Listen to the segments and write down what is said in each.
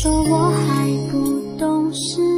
说我还不懂事。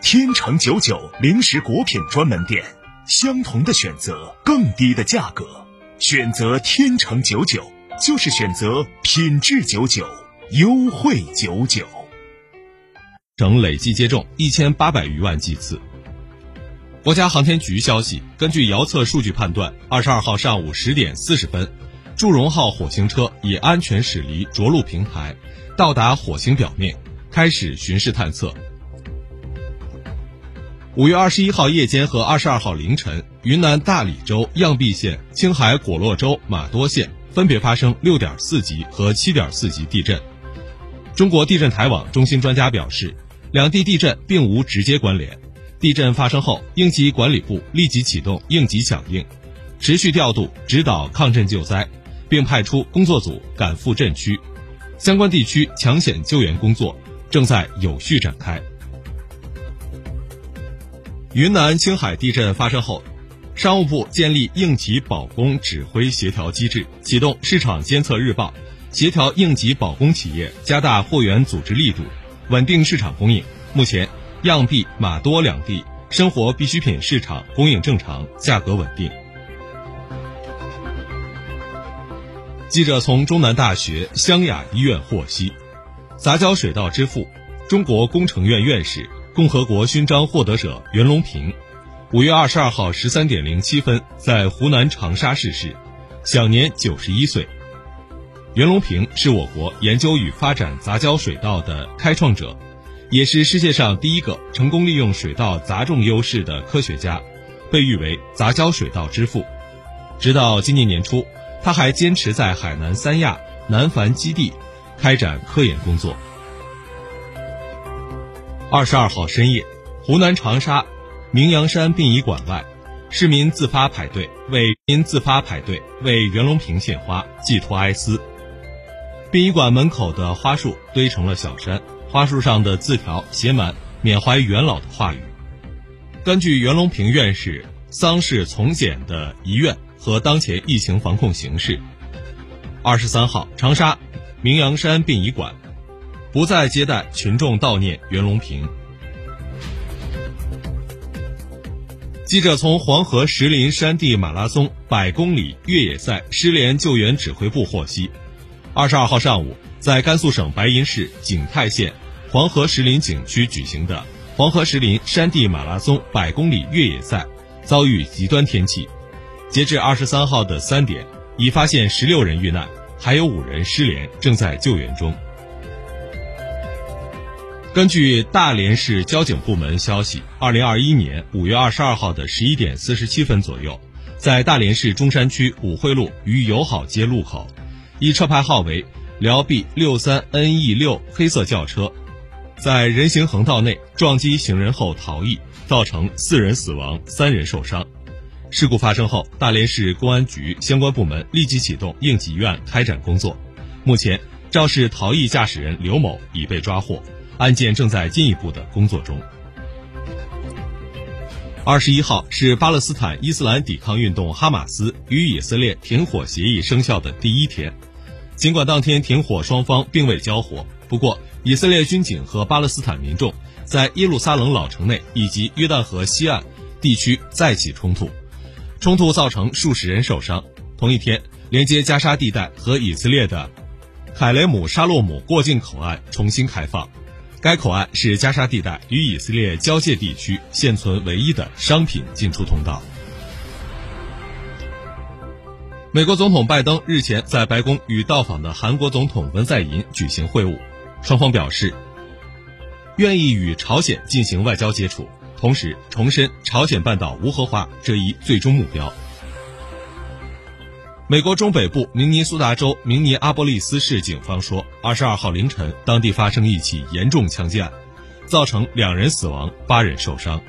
天成九九零食果品专门店，相同的选择，更低的价格，选择天成九九就是选择品质九九，优惠九九。整累计接种一千八百余万剂次。国家航天局消息，根据遥测数据判断，二十二号上午十点四十分，祝融号火星车已安全驶离着陆平台，到达火星表面，开始巡视探测。五月二十一号夜间和二十二号凌晨，云南大理州漾濞县、青海果洛州玛多县分别发生六点四级和七点四级地震。中国地震台网中心专家表示，两地地震并无直接关联。地震发生后，应急管理部立即启动应急响应，持续调度指导抗震救灾，并派出工作组赶赴震区，相关地区抢险救援工作正在有序展开。云南、青海地震发生后，商务部建立应急保供指挥协调机制，启动市场监测日报，协调应急保供企业加大货源组织力度，稳定市场供应。目前。漾濞、玛多两地生活必需品市场供应正常，价格稳定。记者从中南大学湘雅医院获悉，杂交水稻之父、中国工程院院士、共和国勋章获得者袁隆平，五月二十二号十三点零七分在湖南长沙逝世，享年九十一岁。袁隆平是我国研究与发展杂交水稻的开创者。也是世界上第一个成功利用水稻杂种优势的科学家，被誉为“杂交水稻之父”。直到今年年初，他还坚持在海南三亚南繁基地开展科研工作。二十二号深夜，湖南长沙明阳山殡仪馆外，市民自发排队为民自发排队为袁隆平献花，寄托哀思。殡仪馆门口的花树堆成了小山。花树上的字条写满缅怀元老的话语。根据袁隆平院士丧事从简的遗愿和当前疫情防控形势，二十三号长沙明阳山殡仪馆不再接待群众悼念袁隆平。记者从黄河石林山地马拉松百公里越野赛失联救援指挥部获悉，二十二号上午。在甘肃省白银市景泰县黄河石林景区举行的黄河石林山地马拉松百公里越野赛遭遇极端天气，截至二十三号的三点，已发现十六人遇难，还有五人失联，正在救援中。根据大连市交警部门消息，二零二一年五月二十二号的十一点四十七分左右，在大连市中山区五惠路与友好街路口，一车牌号为。辽 B 六三 NE 六黑色轿车，在人行横道内撞击行人后逃逸，造成四人死亡、三人受伤。事故发生后，大连市公安局相关部门立即启动应急预案，开展工作。目前，肇事逃逸驾驶人刘某已被抓获，案件正在进一步的工作中。二十一号是巴勒斯坦伊斯兰抵抗运动哈马斯与以色列停火协议生效的第一天。尽管当天停火双方并未交火，不过以色列军警和巴勒斯坦民众在耶路撒冷老城内以及约旦河西岸地区再起冲突，冲突造成数十人受伤。同一天，连接加沙地带和以色列的海雷姆沙洛姆过境口岸重新开放，该口岸是加沙地带与以色列交界地区现存唯一的商品进出通道。美国总统拜登日前在白宫与到访的韩国总统文在寅举行会晤，双方表示愿意与朝鲜进行外交接触，同时重申朝鲜半岛无核化这一最终目标。美国中北部明尼苏达州明尼阿波利斯市警方说，二十二号凌晨，当地发生一起严重枪击案，造成两人死亡、八人受伤。